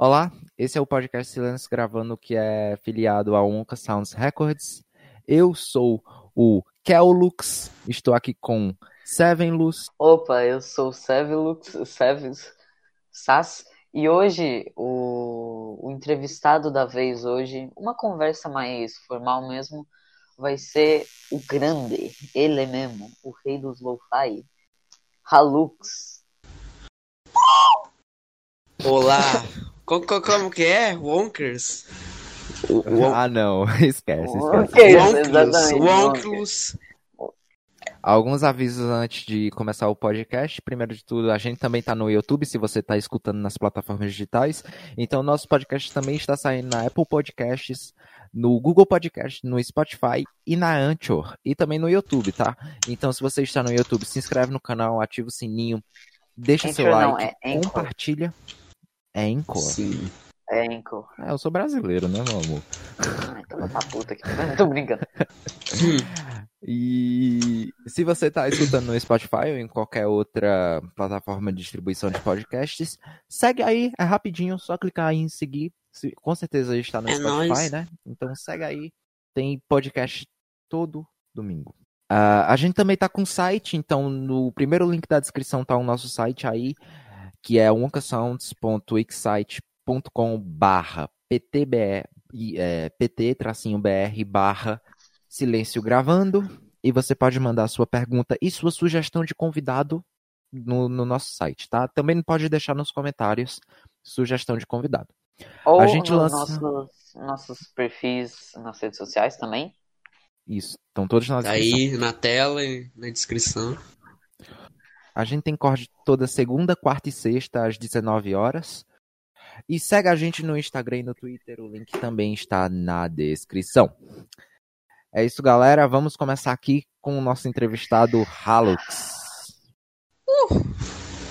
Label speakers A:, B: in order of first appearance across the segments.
A: Olá, esse é o podcast Silêncio gravando que é filiado ao Onca Sounds Records. Eu sou o Kelux, estou aqui com Sevenlus.
B: Opa, eu sou o Sevelux, Sevens Sass, e hoje o, o entrevistado da vez hoje, uma conversa mais formal mesmo, vai ser o grande, ele mesmo, o rei dos lo-fi, Halux.
C: Olá! como, como, como que é? Wonkers? Won-
A: Ah, não, esquece, esquece.
C: Wonklus.
A: Alguns avisos antes de começar o podcast. Primeiro de tudo, a gente também está no YouTube, se você está escutando nas plataformas digitais. Então, nosso podcast também está saindo na Apple Podcasts, no Google Podcast, no Spotify e na Anchor. E também no YouTube, tá? Então, se você está no YouTube, se inscreve no canal, ativa o sininho, deixa seu
B: Anchor não,
A: like,
B: é Anchor.
A: É Anchor.
C: Sim.
B: É, Enco.
A: É, eu sou brasileiro, né, meu amor?
B: Ai, toma pra puta aqui. Tô brincando.
A: E se você está escutando no Spotify ou em qualquer outra plataforma de distribuição de podcasts, segue aí, é rapidinho, só clicar aí em seguir. Se- Com certeza está no
C: É
A: Spotify,
C: nóis.
A: né? Então segue aí, tem podcast todo domingo. Ah, a gente também tá com site, então no primeiro link da descrição tá o nosso site aí, que é oncasounds.wixsite.com barra ptbr, é, barra silêncio gravando e você pode mandar a sua pergunta e sua sugestão de convidado no, no nosso site, tá? Também pode deixar nos comentários sugestão de convidado.
B: Ou
A: A gente
B: nos
A: lança-
B: nossos, nossos perfis nas redes sociais também.
A: Isso, estão todos na descrição.
C: aí na tela e na descrição.
A: A gente tem corte toda segunda, quarta e sexta às 19 horas. E segue a gente no Instagram e no Twitter, o link também está na descrição. É isso, galera. Vamos começar aqui com o nosso entrevistado Halux.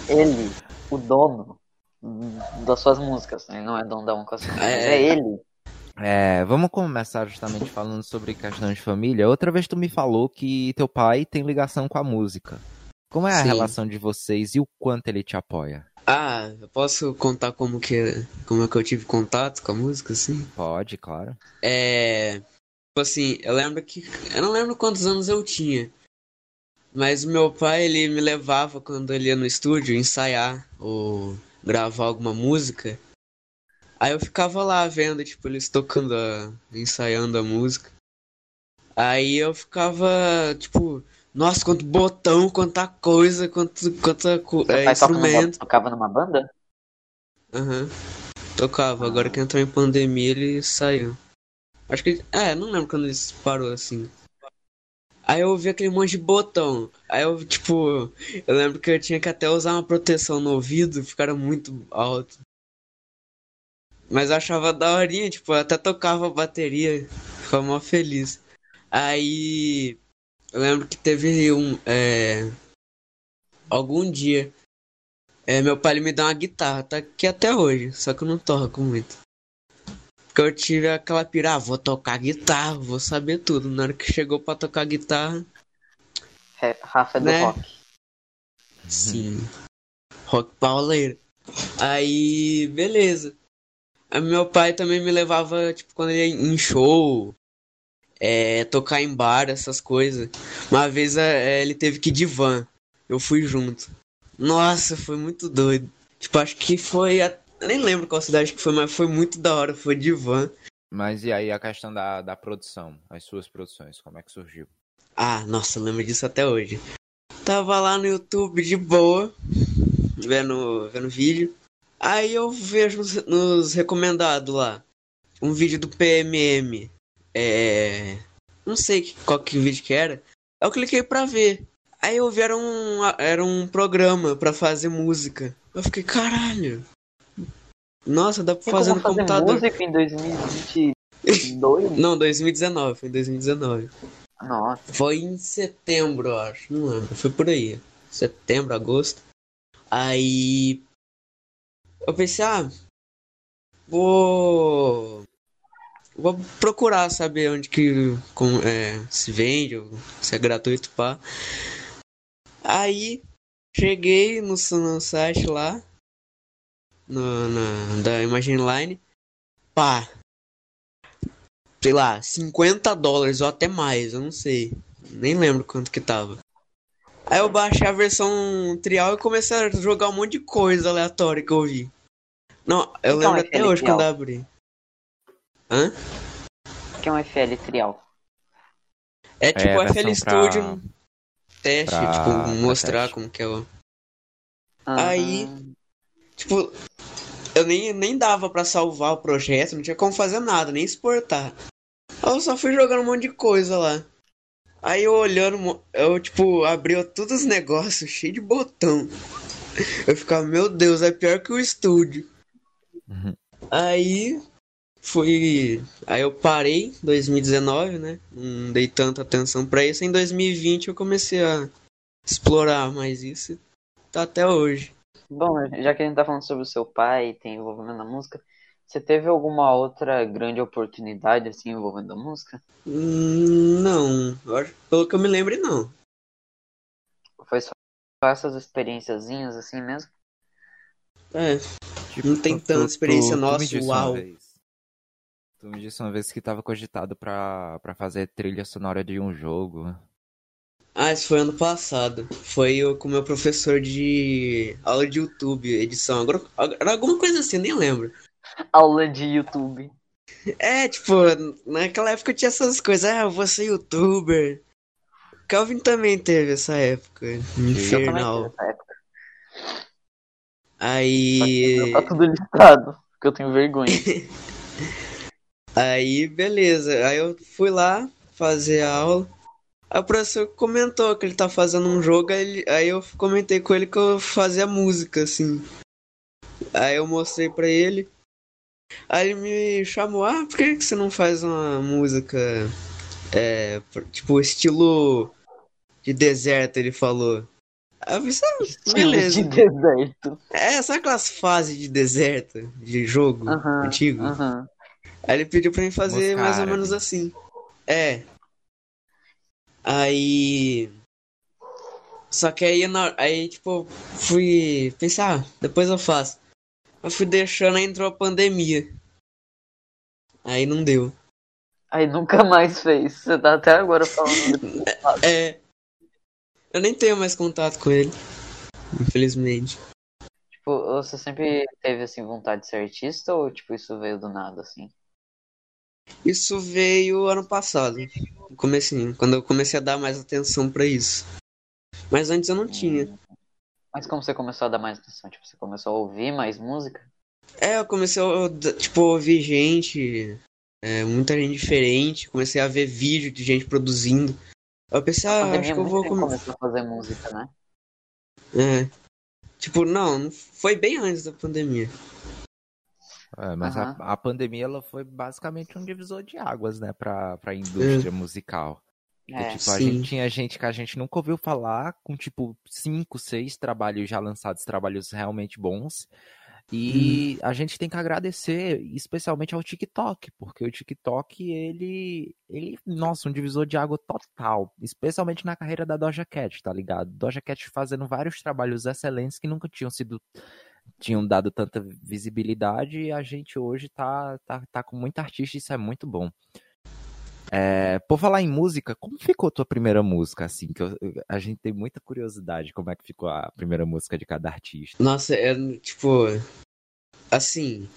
B: Ele, o dono das suas músicas. Ele não é dono da Sound, mas
C: É.
B: é ele.
A: É, vamos começar justamente falando sobre questão de família. Outra vez tu me falou que teu pai tem ligação com a música. Como é a
C: Sim.
A: relação de vocês e o quanto ele te apoia?
C: Ah, eu posso contar como que, como é que eu tive contato com a música, assim?
A: Pode, claro.
C: É. Tipo assim, eu lembro que. Eu não lembro quantos anos eu tinha. Mas o meu pai, ele me levava quando ele ia no estúdio ensaiar ou gravar alguma música. Aí eu ficava lá vendo, tipo, eles tocando, a... ensaiando a música. Aí eu ficava, tipo, nossa, quanto botão, quanta coisa, quanto, quanta co...
B: Seu
C: é,
B: toca numa-
C: instrumento.
B: tocava numa banda?
C: Aham. Tocava. Agora que entrou em pandemia, ele saiu. Acho que. É, não lembro quando ele parou assim. Aí eu ouvi aquele monte de botão. Aí eu, tipo. Eu lembro que eu tinha que até usar uma proteção no ouvido, ficaram muito alto. Mas eu achava daorinha, tipo, eu até tocava a bateria. Ficava mó feliz. Aí. Eu lembro que teve um. É, algum dia. É, meu pai me deu uma guitarra, tá aqui até hoje, só que eu não toco muito. Porque eu tive aquela pira, ah, vou tocar guitarra, vou saber tudo. Na hora que chegou pra tocar guitarra,
B: Re- Rafa é do
C: Né?
B: rock.
C: sim. Rock pauleiro. Aí, beleza. Aí meu pai também me levava, tipo, quando ele ia em show, é, tocar em bar, essas coisas. Uma vez é, ele teve que ir de van. Eu fui junto. Nossa, foi muito doido. Tipo, acho que foi. A... Nem lembro qual cidade que foi, mas foi muito da hora. Foi de van.
A: Mas e aí a questão da, da produção, as suas produções, como é que surgiu?
C: Ah, nossa, eu lembro disso até hoje. Tava lá no YouTube de boa, vendo, vendo vídeo. Aí eu vejo nos, nos recomendados lá um vídeo do PMM. É. Não sei qual que vídeo que era. Eu cliquei pra ver. Aí eu vi era um, era um programa pra fazer música. Eu fiquei, caralho. Nossa, dá pra
B: Tem
C: fazer no
B: fazer
C: computador.
B: música em 2022?
C: Não, 2019, foi em 2019.
B: Nossa.
C: Foi em setembro, eu acho. Não lembro. Foi por aí. Setembro, agosto. Aí. Eu pensei, ah. Vou. Vou procurar saber onde que com, é, se vende, ou se é gratuito, pá. Aí. Cheguei no, no site lá. no, na, da Imagine Line. Pá. Sei lá, 50 dólares ou até mais, eu não sei. Nem lembro quanto que tava. Aí eu baixei a versão trial e comecei a jogar um monte de coisa aleatória que eu vi. Não, eu
B: Então,
C: lembro
B: FL
C: até hoje
B: trial.
C: quando eu abri. Hã?
B: Que é um FL trial.
C: É tipo o FL
A: versão pra-
C: Studio teste,
A: pra-
C: tipo, mostrar
A: teste.
C: como que é o. Aí- Tipo, eu nem, nem dava pra salvar o projeto, não tinha como fazer nada, nem exportar. Aí eu só fui jogando um monte de coisa lá. Aí eu olhando, eu tipo, abriu todos os negócios cheio de botão. Eu ficava, meu Deus, é pior que o estúdio.
A: Uhum.
C: Aí fui. Aí eu parei, 2019, né? Não dei tanta atenção pra isso. Em 2020 eu comecei a explorar mais isso. Tá até hoje.
B: Bom, já que a gente tá falando sobre o seu pai e tem envolvimento na música, você teve alguma outra grande oportunidade assim envolvendo a música?
C: Hum, Não, pelo que eu me lembro, não.
B: Foi só essas experiênciazinhas assim mesmo?
C: É,
A: Tipo,
C: Não tem tanta experiência
A: tu
C: nossa, uau.
A: Vez, tu me disse uma vez que tava cogitado pra, pra fazer trilha sonora de um jogo.
C: Ah, isso foi ano passado. Foi eu com meu professor de aula de YouTube, edição. Agora, era alguma coisa assim, nem lembro.
B: Aula de YouTube.
C: É, tipo, naquela época tinha essas coisas. Ah, eu vou ser youtuber. Calvin também teve essa época.
B: Eu
C: Infernal.
B: essa época.
C: Aí.
B: Tá tudo listado, porque eu tenho vergonha.
C: Aí, beleza. Aí eu fui lá fazer a aula. Aí o professor comentou que ele tá fazendo um jogo, aí, aí eu comentei com ele que eu fazia música, assim. Aí eu mostrei pra ele. Aí ele me chamou, ah, por que que você não faz uma música, é, tipo, estilo de deserto, ele falou. Aí eu pensei, ah,
B: Estilo
C: beleza.
B: de deserto.
C: É, sabe aquelas fases de deserto, de jogo
B: Aham,
C: antigo?
B: aham.
C: Aí ele pediu pra mim fazer mais ou menos assim. É. Aí. Só que aí, na... aí tipo, fui pensar, ah, depois eu faço. Eu fui deixando, aí entrou a pandemia. Aí não deu.
B: Aí nunca mais fez. Você tá até agora falando.
C: É. Eu nem tenho mais contato com ele. Infelizmente.
B: Tipo, você sempre teve assim vontade de ser artista ou tipo isso veio do nada assim?
C: Isso veio ano passado. No comecinho, quando eu comecei a dar mais atenção pra isso. Mas antes eu não tinha.
B: Mas como você começou a dar mais atenção? Tipo, você começou a ouvir mais música?
C: É, eu comecei a, tipo, ouvir gente, é, muita gente diferente, comecei a ver vídeo de gente produzindo. Eu pensei, ah, acho que eu vou
B: bem
C: come-
B: começou a fazer música, né?
C: É. Tipo, não- foi bem antes da pandemia.
A: É, mas a,
B: Aham.
A: a pandemia ela foi basicamente um divisor de águas, né, pra, pra indústria musical. Porque,
B: É.
A: tipo, a gente tinha gente que a gente nunca ouviu falar, com tipo cinco, seis trabalhos já lançados, trabalhos realmente bons. E a gente tem que agradecer especialmente ao TikTok, porque o TikTok, ele, ele, nossa, um divisor de água total, especialmente na carreira da Doja Cat, tá ligado? Doja Cat fazendo vários trabalhos excelentes que nunca tinham sido tinham dado tanta visibilidade e a gente hoje tá, tá, tá com muita artista e isso é muito bom. É, por falar em música, como ficou tua primeira música, assim? Que eu- eu- a gente tem muita curiosidade como é que ficou a primeira música de cada artista.
C: Nossa, é tipo. Assim.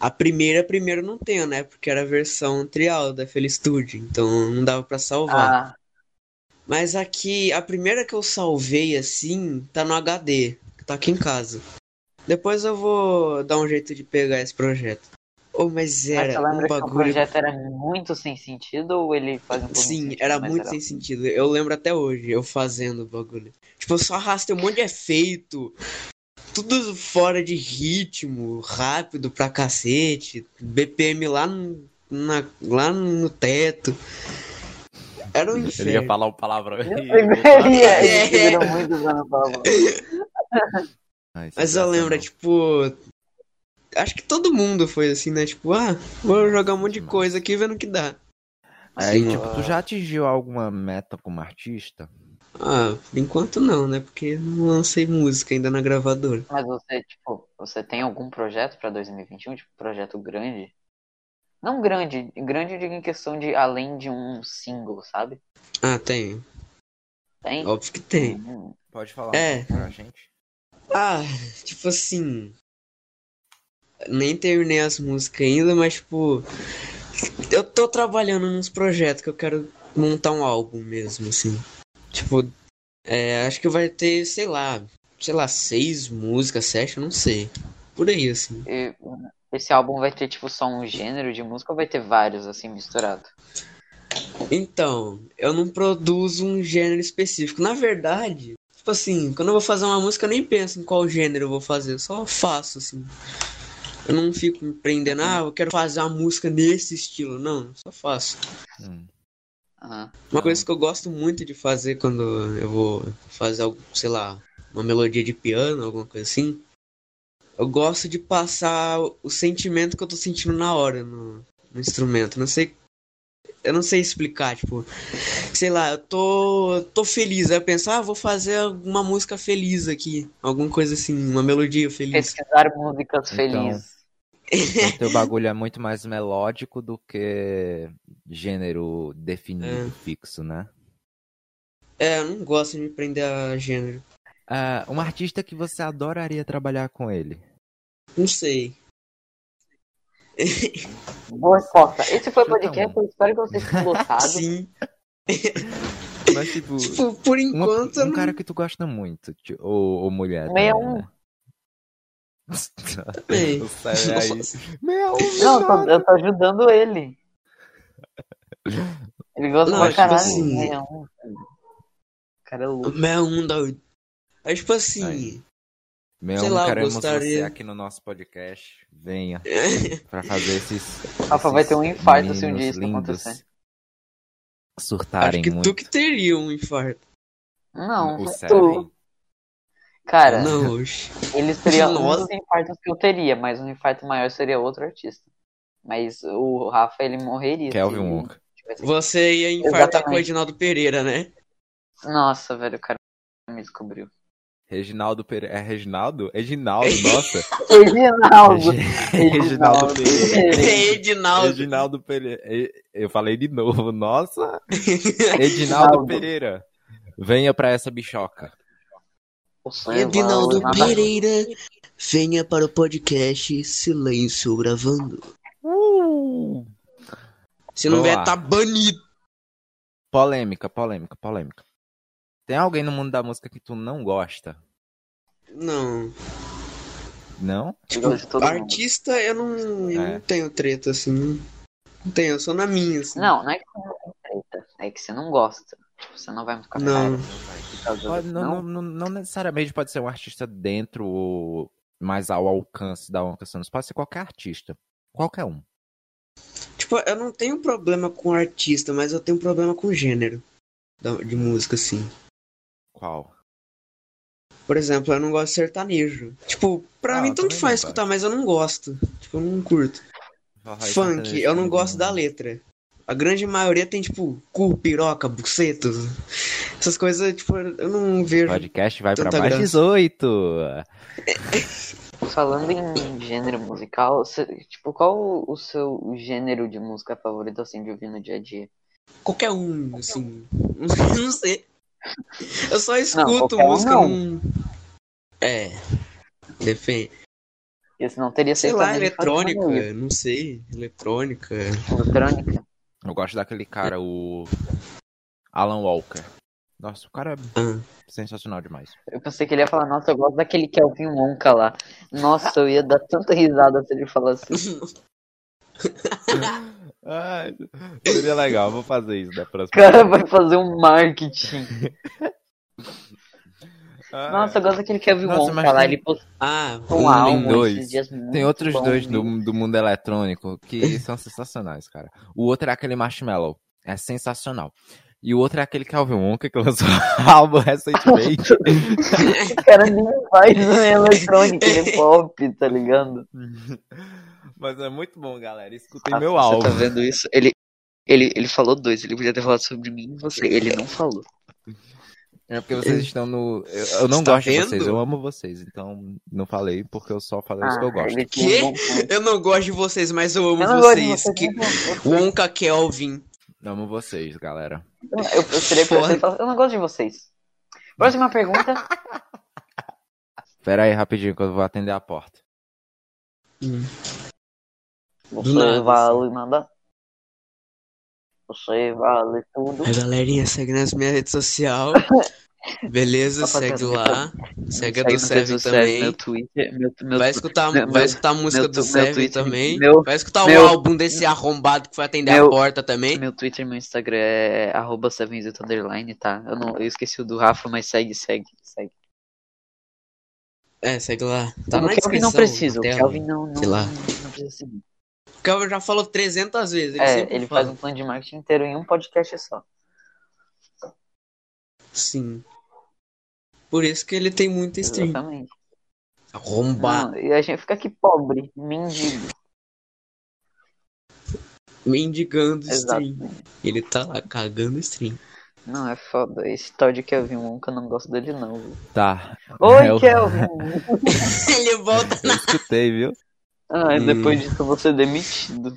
C: A primeira, primeiro não tenho, né? Porque era a versão trial da FL Studio, então não dava pra salvar.
B: Ah,
C: Mas aqui, a primeira que eu salvei assim, tá no HD, que tá aqui em casa. Depois eu vou dar um jeito de pegar esse projeto. Oh, mas
B: mas você
C: era
B: lembra
C: um
B: que o
C: bagulho.
B: projeto era muito sem sentido ou ele fazia um
C: Sim,
B: sentido,
C: era
B: mas
C: muito sem sentido. Eu lembro até hoje, eu fazendo o bagulho. Tipo, eu só arrastei um monte de efeito. Tudo fora de ritmo, rápido pra cacete. BPM lá no, na- lá no teto. Era um
A: Ele ia
C: inferno.
A: falar o palavrão.
B: Ele ia, ele segurou muito usando a palavra.
C: Mas eu lembro, é, tipo. Acho que todo mundo foi assim, né? Tipo, ah, vou jogar um monte de coisa aqui vendo o que dá.
A: Aí,
C: Sim.
A: tipo, tu já atingiu alguma meta como artista?
C: Ah, por enquanto não, né? Porque não lancei música ainda na gravadora.
B: Mas você, tipo, você tem algum projeto pra 2021? Tipo, projeto grande? Não grande, grande eu digo em questão de além de um single, sabe?
C: Ah, tem.
B: Tem?
C: Óbvio que tem.
B: Hum,
A: Pode falar
C: É.
A: pra gente?
C: Ah, tipo assim. Nem terminei as músicas ainda, mas tipo. Eu tô trabalhando nos projetos que eu quero montar um álbum mesmo, assim. Tipo, é, acho que vai ter, sei lá, sei lá, seis músicas, sete, eu não sei. Por aí, assim.
B: e esse álbum vai ter, tipo, só um gênero de música ou vai ter vários, assim, misturados?
C: Então, eu não produzo um gênero específico. Na verdade, tipo assim, quando eu vou fazer uma música, eu nem penso em qual gênero eu vou fazer, eu só faço, assim. Eu não fico me prendendo, ah, eu quero fazer uma música nesse estilo. Não, só faço.
A: Hum.
B: Aham.
C: Uma coisa que eu gosto muito de fazer quando eu vou fazer algo, sei lá, uma melodia de piano, alguma coisa assim. Eu gosto de passar o sentimento que eu tô sentindo na hora no, no instrumento. Não sei. Eu não sei explicar, tipo, sei lá, eu tô, tô feliz. Aí eu penso, ah, vou fazer uma música feliz aqui. Alguma coisa assim, uma melodia feliz.
B: Pesquisar músicas
A: Então,
B: felizes.
A: Então, teu bagulho é muito mais melódico do que gênero definido,
C: É.
A: fixo, né?
C: É, eu não gosto de me prender a gênero.
A: Ah, um artista que você adoraria trabalhar com ele.
C: Não sei.
B: Boa resposta. Esse foi o
A: Chuta
B: podcast,
A: um.
B: eu espero que vocês tenham gostado.
C: Sim.
A: Mas, tipo,
C: Tipo, por
A: uma-
C: enquanto eu
A: um
C: não
A: cara que tu gosta muito, ti- ou, ou mulher.
B: Meia
A: também,
B: um.
A: né? aí. Meia um,
B: Não, eu tô, eu tô ajudando ele. Ele gosta
C: Não,
B: pra
C: tipo
B: caralho.
C: assim-
B: né? Um- O cara é louco.
C: Meia um da oito. Aí, tipo assim.
A: Meia
C: sei lá,
A: queremos
C: gostaria-
A: você aqui no nosso podcast. Venha pra fazer esses.
B: Rafa vai ter um infarto se um dia isso
A: lindos
B: acontecer.
A: Surtarem
C: Acho que
A: muito.
C: tu que teria um infarto.
B: Não,
A: o
B: tu. Cara,
C: Não, oxe.
B: ele seria um
C: Nossa.
B: dos infartos que eu teria, mas um infarto maior seria outro artista. Mas o Rafa, ele morreria.
A: Kelvin
B: tivesse-
C: Você ia infartar com o
B: Exatamente.
C: Edinaldo Pereira, né?
B: Nossa, velho, o cara me descobriu.
A: Reginaldo Pereira. É Reginaldo? Reginaldo, nossa.
B: Reginaldo.
A: Reginaldo Pereira.
C: Edinaldo.
A: Reginaldo Pereira. Eu falei de novo, nossa. Edinaldo Pereira. Venha pra essa bichoca.
B: O sonho
C: Edinaldo
B: vai- nada-
C: Pereira, venha para o podcast Silêncio Gravando. Se não vier, tá banido.
A: Polêmica, polêmica, polêmica. Tem alguém no mundo da música que tu não gosta?
C: Não.
A: Não?
B: Mundo.
C: Artista, eu não,
A: É.
C: não tenho treta, assim. Não tenho, eu sou na minha, assim.
B: Não, não é que você não tem treta, é que você não gosta. Tipo, você não vai me ficar
C: Não.
A: Pode- não, não, não- não necessariamente pode ser um artista dentro ou mais ao alcance da One Cassianos. Pode ser qualquer artista. Qualquer um.
C: Tipo, eu não tenho problema com artista, mas eu tenho problema com gênero de música, assim.
A: Qual?
C: Por exemplo, eu não gosto de sertanejo. Tipo, pra
A: Ah,
C: mim tanto faz escutar, mas eu não gosto. Tipo, eu não curto. Funk, eu não gosto da letra. A grande maioria tem, tipo, cu, piroca, bucetos. Essas coisas, tipo, eu não
A: O
C: vejo.
A: podcast vai pra mais
C: graça.
A: 18.
B: Falando em gênero musical, você- tipo, qual o seu gênero de música favorito, assim, de ouvir no dia a dia?
C: Qualquer um, assim. não sei. Eu só escuto
B: um
C: música
B: não.
C: num. É. Depende.
B: Porque senão teria
C: Sei lá,
B: isso.
C: eletrônica, não sei. Eletrônica.
B: Eletrônica.
A: Eu gosto daquele cara, o Alan Walker. Nossa, o cara é
C: Ah.
A: sensacional demais.
B: Eu pensei que ele ia falar, nossa, eu gosto daquele Kelvin Wonka lá. Nossa, eu ia dar tanta risada se ele falasse isso.
A: Ai, seria legal, vou fazer isso da
B: O
A: próxima.
B: cara vai fazer um marketing.
A: Ai.
B: Nossa, eu gosto daquele Kelvin
A: Nossa,
B: Wonka
A: mas
B: lá.
A: tem-
B: Ele postou
C: Ah,
B: um álbum
A: dois.
B: esses dias muito
A: Tem outros
B: bom,
A: dois do, do mundo eletrônico que são sensacionais, cara. O outro é aquele Marshmallow. É sensacional. E o outro é aquele Calvin Wonka que lançou álbum recentemente.
B: O cara nem faz eletrônica, ele é pop, tá ligado?
A: Mas é muito bom, galera. Escutem
B: Ah,
A: meu
B: você
A: álbum.
B: tá vendo isso? Ele, ele, ele falou dois, ele podia ter falado sobre mim e você. Ele não falou.
A: É porque vocês estão no. Eu, eu não
C: Você tá
A: gosto de vocês, eu amo vocês. Então não falei porque eu só falei isso que eu
B: Ah,
A: gosto.
B: ponto.
C: Eu não gosto de vocês, mas eu amo
B: Eu
C: vocês.
B: você,
C: Que... Wonka Kelvin.
A: Amo vocês, galera.
B: eu, eu seria pra você e falar, eu não gosto de vocês. Próxima pergunta.
A: Pera aí rapidinho que eu vou atender a porta.
B: Você
C: nada,
B: vale nada. Você vale tudo.
C: A galerinha segue nas minhas redes sociais. Beleza, segue lá. Segue a do Seven também.
B: Meu Twitter, meu, meu,
C: Vai escutar,
B: meu-
C: vai escutar a música
B: meu
C: do Seven também.
B: meu-
C: vai escutar
B: meu-
C: o álbum desse arrombado que foi atender
B: meu-
C: a porta também.
B: meu Twitter e meu Instagram é arroba underline, tá? Eu, não, eu esqueci o do Rafa, mas segue, segue, segue.
C: É, segue lá. Tá
B: o Kelvin não precisa, o. Kelvin não, não,
C: sei lá.
B: não precisa seguir.
C: O Kelvin já falou 300 vezes. Ele
B: É, ele
C: fala.
B: faz um plano de marketing inteiro em um podcast só.
C: Sim. Por isso que ele tem muita stream.
B: Exatamente.
C: Arrombado.
B: Não, e a gente fica aqui pobre, mendigo.
C: Mendigando stream.
B: Exato.
C: Ele tá lá cagando stream.
B: Não, é foda. Esse tal de Kelvin Wonka, eu não gosto dele não. viu?
A: Tá.
B: Oi,
A: eu,
B: Kelvin!
C: ele volta
A: eu escutei, viu?
B: Ah, e
C: Hum.
B: depois disso eu vou ser demitido.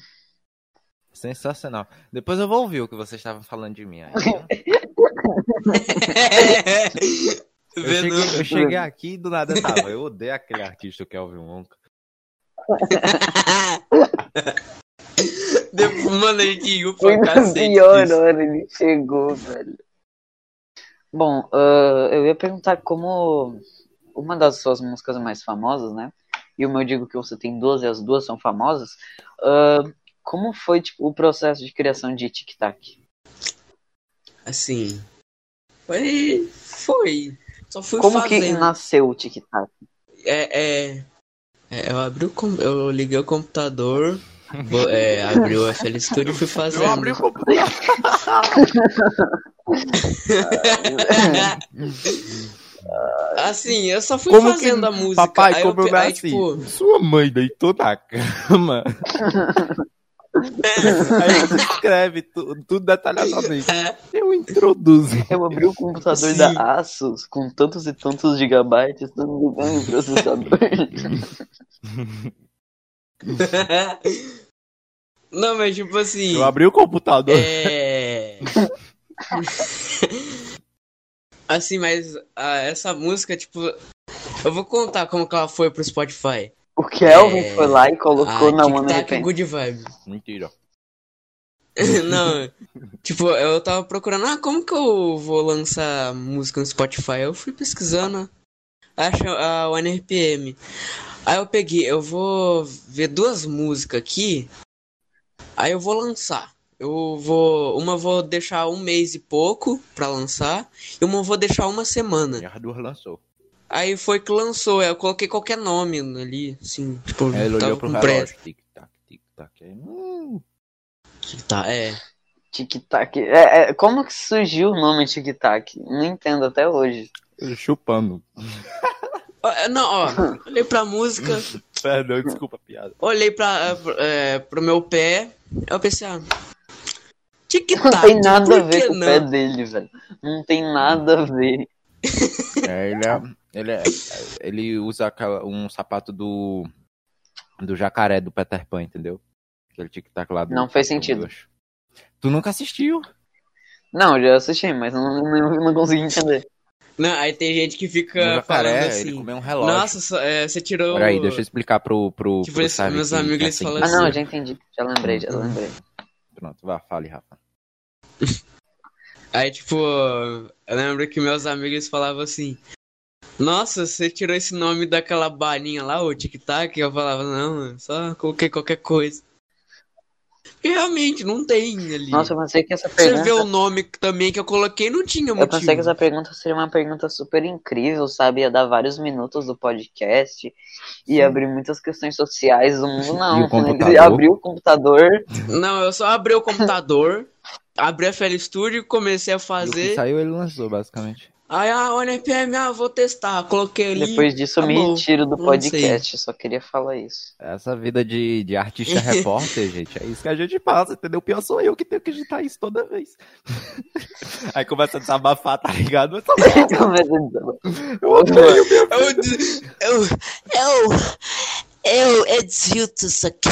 A: Sensacional. Depois eu vou ouvir o que vocês estavam falando de mim aí. Eu cheguei, eu cheguei aqui e do nada tava. Eu odeio aquele artista o Kelvin Wonka.
C: Depois, mano, a gente riu
B: Foi
C: pra
B: na
C: cacete.
B: pior hora ele chegou, velho. Bom, ah, eu ia perguntar como uma das suas músicas mais famosas, né? E como eu digo que você tem duas e as duas são famosas, ah, como foi tipo, o processo de criação de Tic Tac?
C: Assim. Foi. Foi. Só fui
B: Como que
C: fazendo.
B: nasceu o Tic Tac?
C: É, é, é, eu abri o com- eu liguei o computador, é, abri o FL Studio e fui fazendo.
A: Eu abri o computador.
C: assim, eu só fui
A: Como
C: fazendo
A: que
C: a música.
A: papai
C: aí eu,
A: comprou
C: pe- aí,
A: assim?
C: tipo,
A: Sua mãe deitou na cama. Aí você escreve tu- tudo detalhadamente.
C: é,
A: Eu introduzo.
B: Eu abri o computador
C: Sim.
B: da Asus com tantos e tantos gigabytes, tanto ligando o processador.
C: Não, mas tipo assim.
A: Eu abri o computador.
C: É. assim, mas ah, essa música, tipo. Eu vou contar como que ela foi pro Spotify.
B: O Kelvin
C: É.
B: foi lá e colocou
C: Ah,
B: na One
C: Tic Tac. Good Vibe.
A: Mentira.
C: Não, tipo, eu tava procurando, ah, como que eu vou lançar música no Spotify? Eu fui pesquisando, acho a One RPM. Aí eu peguei, eu vou ver duas músicas aqui, aí eu vou lançar. Eu vou, uma vou deixar um mês e pouco pra lançar, e uma eu vou deixar uma semana.
A: E as duas lançou.
C: Aí foi que lançou, eu coloquei qualquer nome ali, assim, tipo,
A: Aí ele olhou pro
C: com
A: relógio. Tic tac, tic tac. Aí, hum.
C: Tá, é.
B: Tic Tac. É, é, como que surgiu o nome Tic Tac? Não entendo até hoje.
A: chupando.
C: É, Não, ó, olhei pra música,
A: Perdão, desculpa a piada.
C: Olhei pra, é, pro meu pé, eu pensei, ah,
B: Não
C: tic-tac,
B: tem nada a ver com o
C: não?
B: pé dele, velho. Não tem nada a ver.
A: É, ele, é, ele, é, ele usa aquela- um sapato do. Do jacaré do Peter Pan, entendeu? Aquele tic-tac lá do.
B: Não fez
A: do
B: sentido.
A: Tu nunca assistiu?
B: Não, eu já assisti, mas não, não, não consegui entender.
C: Não, aí tem gente que
A: O
C: fica falando
A: jacaré, ele
C: assim,
A: comeu um relógio.
C: nossa, só- é, você tirou...
A: Peraí, deixa eu explicar pro. pro,
C: Tipo,
A: pro
C: meus
A: que-
C: amigos, eles
A: assim.
C: falam
B: Ah, não,
C: assim.
B: eu já entendi. Já lembrei, já lembrei.
A: Pronto, vá, fale, Rafa.
C: Aí, tipo, eu lembro que meus amigos falavam assim, nossa, você tirou esse nome daquela balinha lá, o tic-tac? Eu falava, não, só coloquei qualquer coisa. E realmente, não tem ali.
B: Nossa, eu pensei que essa
C: Você
B: pergunta.
C: vê o nome também que eu coloquei, não tinha
B: Eu
C: motivo.
B: pensei que essa pergunta seria uma pergunta super incrível, sabe? Ia dar vários minutos do podcast, ia abrir muitas questões sociais do mundo. Não, ele abriu o computador.
C: Não, eu só abri o computador, abri a FL Studio, comecei a
A: E o que
C: fazer.
A: saiu, ele lançou, basicamente.
C: Aí, ah, o NPM, ah, vou testar. Coloquei ali.
B: Depois disso eu me
C: acabou.
B: retiro do podcast, só queria falar isso.
A: Essa vida de, de artista repórter, gente, é isso que a gente passa, entendeu? O pior sou eu que tenho que editar isso toda vez. Aí começa a desabafar, tá ligado? Eu odeio meu
C: Eu, eu, eu, eu edito isso aqui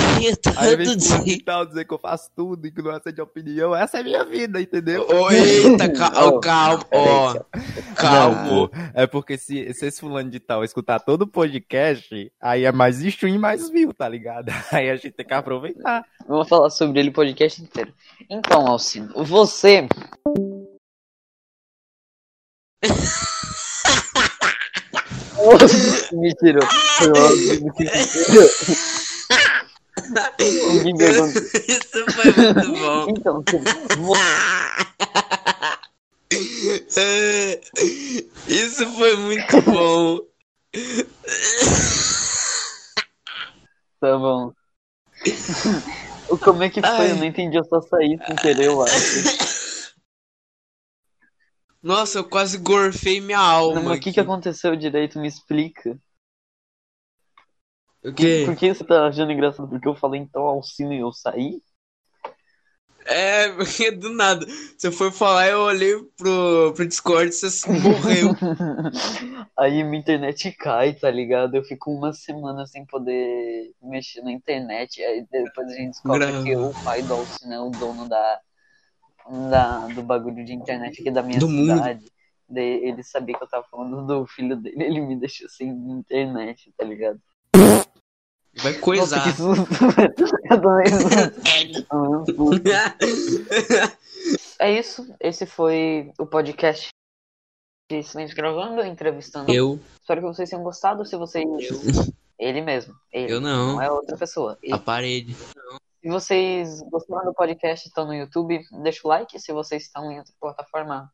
A: Aí vem
C: todo
A: fulano
C: dia.
A: de tal dizer que eu faço tudo, ignorância de opinião. Essa é minha vida, entendeu?
C: Ô, Eita, calma,
B: Ô,
C: calma,
B: peraí,
C: ó.
A: Pô. É porque se, se esse fulano de tal escutar todo o podcast, aí é mais stream e mais view, tá ligado? Aí a gente tem que aproveitar.
B: Vou falar sobre ele o podcast inteiro. Então, Alcino, você. Me tirou. Foi o Alcino que me tirou. O que que aconteceu?
C: Isso foi muito bom.
B: Então,
C: É, Isso foi muito bom.
B: tá bom. Como é que foi?
C: Ai.
B: Eu não entendi, eu só saí sem querer, eu acho.
C: Nossa, eu quase gorfei minha alma.
B: Não, mas o que, que aconteceu direito? Me explica.
C: O quê?
B: Por que você tá achando engraçado? Porque eu falei então Alcino e eu saí?
C: É, porque do nada. Você foi falar, eu olhei pro, pro Discord e você morreu.
B: Aí minha internet cai, tá ligado? Eu fico uma semana sem poder mexer na internet. Aí depois a gente descobre
C: Grava.
B: que o pai do Alcino é o dono da, da, do bagulho de internet aqui da minha
C: Do mundo.
B: cidade. Daí ele sabia que eu tava falando do filho dele, ele me deixou sem internet, tá ligado?
C: Vai
B: Nossa,
C: coisar.
B: Eu susto. É isso. Esse foi o podcast de Silêncio Gravando, entrevistando.
C: eu,
B: Espero que vocês tenham gostado. Se vocês. Ele mesmo. Ele.
C: eu não.
B: Não é outra pessoa. Ele.
C: A parede.
B: Se vocês gostaram do podcast e estão no YouTube, deixa o like. Se vocês estão em outra plataforma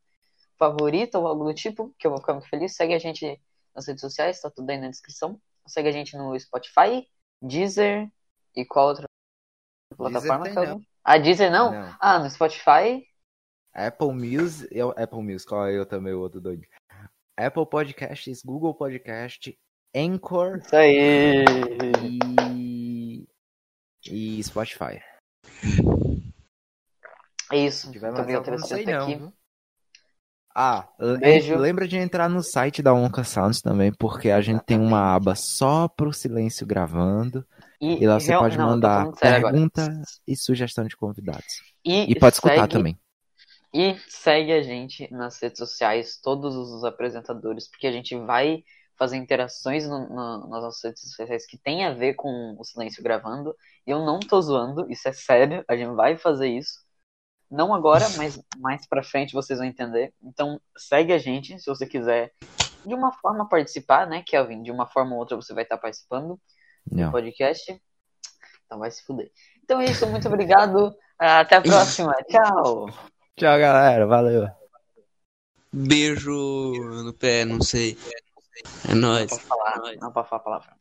B: favorita ou algo do tipo, que eu vou ficar muito feliz, segue a gente nas redes sociais, tá tudo aí na descrição. Segue a gente no Spotify, Deezer e qual outra plataforma?
A: tem
B: Kelvin? Ah, Deezer não?
A: Não.
B: Ah, no Spotify.
A: Apple Music, Apple Music, qual é eu também, o outro doido? Apple Podcasts, Google Podcast, Anchor
B: Isso aí.
A: e, e Spotify.
B: É isso.
A: Tiver mais
B: obrigado por aqui.
A: viu? Ah,
B: Beijo.
A: lembra de entrar no site da Onca Sounds também, porque a gente tem uma aba só pro silêncio gravando. E lá você
B: real-
A: pode mandar
B: falando sério agora.
A: pergunta e sugestão de convidados.
B: E,
A: E pode escutar
B: segue-
A: também.
B: E segue a gente nas redes sociais, todos os apresentadores, porque a gente vai fazer interações no- no- nas nossas redes sociais que tem a ver com o Silêncio Gravando. E eu não tô zoando, isso é sério, a gente vai fazer isso. Não agora, mas mais pra frente vocês vão entender. Então segue a gente, se você quiser de uma forma participar, né, Kelvin? De uma forma ou outra você vai estar participando do
A: Não.
B: podcast. Então vai se fuder. Então é isso, muito obrigado. Até a próxima. Tchau.
A: Tchau, galera. Valeu.
C: Beijo no pé, não sei. É nóis.
B: Não pode falar, não pode falar a palavra.